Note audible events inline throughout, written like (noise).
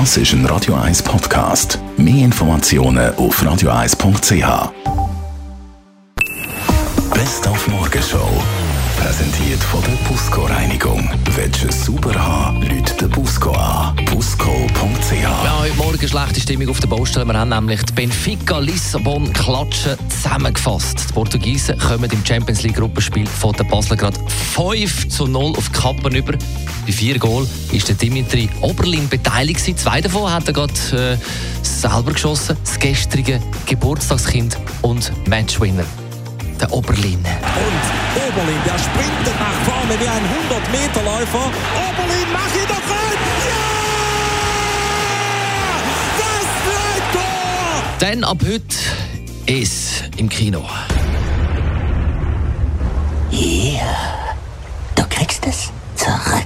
Das ist ein Radio 1 Podcast. Mehr Informationen auf radio1.ch. Best auf Morgenshow. Präsentiert von der Busco Reinigung. Willst du es sauber haben, Morgen schlechte Stimmung auf der Baustelle. Wir haben nämlich die Benfica Lissabon Klatschen zusammengefasst. Die Portugiesen kommen im Champions League Gruppenspiel von der Basel gerade 5 zu 0 auf Kappen über. Bei vier Goal ist der Dimitri Oberlin beteiligt. Zwei davon hat er gerade äh, selber geschossen. Das gestrige Geburtstagskind und Matchwinner. Der Oberlin. Und Oberlin, der sprintet nach vorne wie ein 100-Meter-Läufer. Oberlin, mach ihn doch rein! Ja! Dann ab heute ist im Kino. Ja, du kriegst es zurück.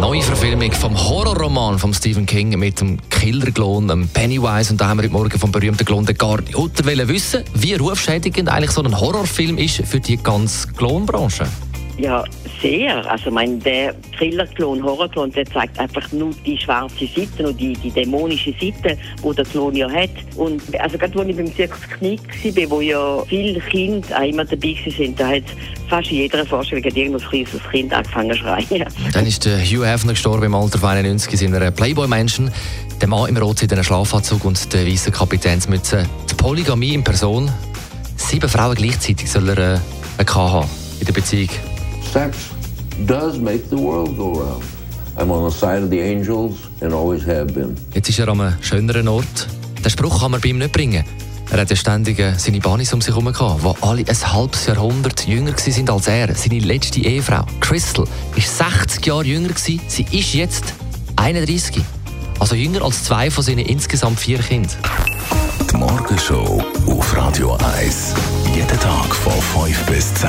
Neue Verfilmung vom Horrorroman von Stephen King mit dem Killerklon, dem Pennywise. Und da haben wir heute Morgen vom berühmten Klon den Gardi Utter wissen, wie rufschädigend eigentlich so ein Horrorfilm ist für die ganze Klonbranche. Ja, sehr. Also mein, der Thriller-Klon, Horror-Klon, der zeigt einfach nur die schwarze Seite und die, die dämonische Seite, die der Klon ja hat. Und also gerade als ich beim Zirkus Knick war, wo ja viele Kinder auch immer dabei waren, da hat fast in jeder Vorstellung hat irgendwas kleines Kind angefangen zu schreien. (laughs) Dann ist der Hugh Hefner gestorben im Alter von 91 in einer Playboy-Menschen. Der Mann im roten Schlafanzug und der weiße Kapitänsmütze. Die Polygamie in Person. Sieben Frauen gleichzeitig soll er äh, haben in der Beziehung. Sex does make the world go round. I'm on the side of the angels and always have been. Jetzt ist er an einem schöneren Ort. Den Spruch kann man bei ihm nicht bringen. Er hat ja ständig äh, seine Banis um sich herum die alle ein halbes Jahrhundert jünger waren als er. Seine letzte Ehefrau, Crystal, ist 60 Jahre jünger gewesen. Sie ist jetzt 31. Also jünger als zwei von seinen insgesamt vier Kindern. Die Morgenshow auf Radio 1. Jeden Tag von 5 bis 10.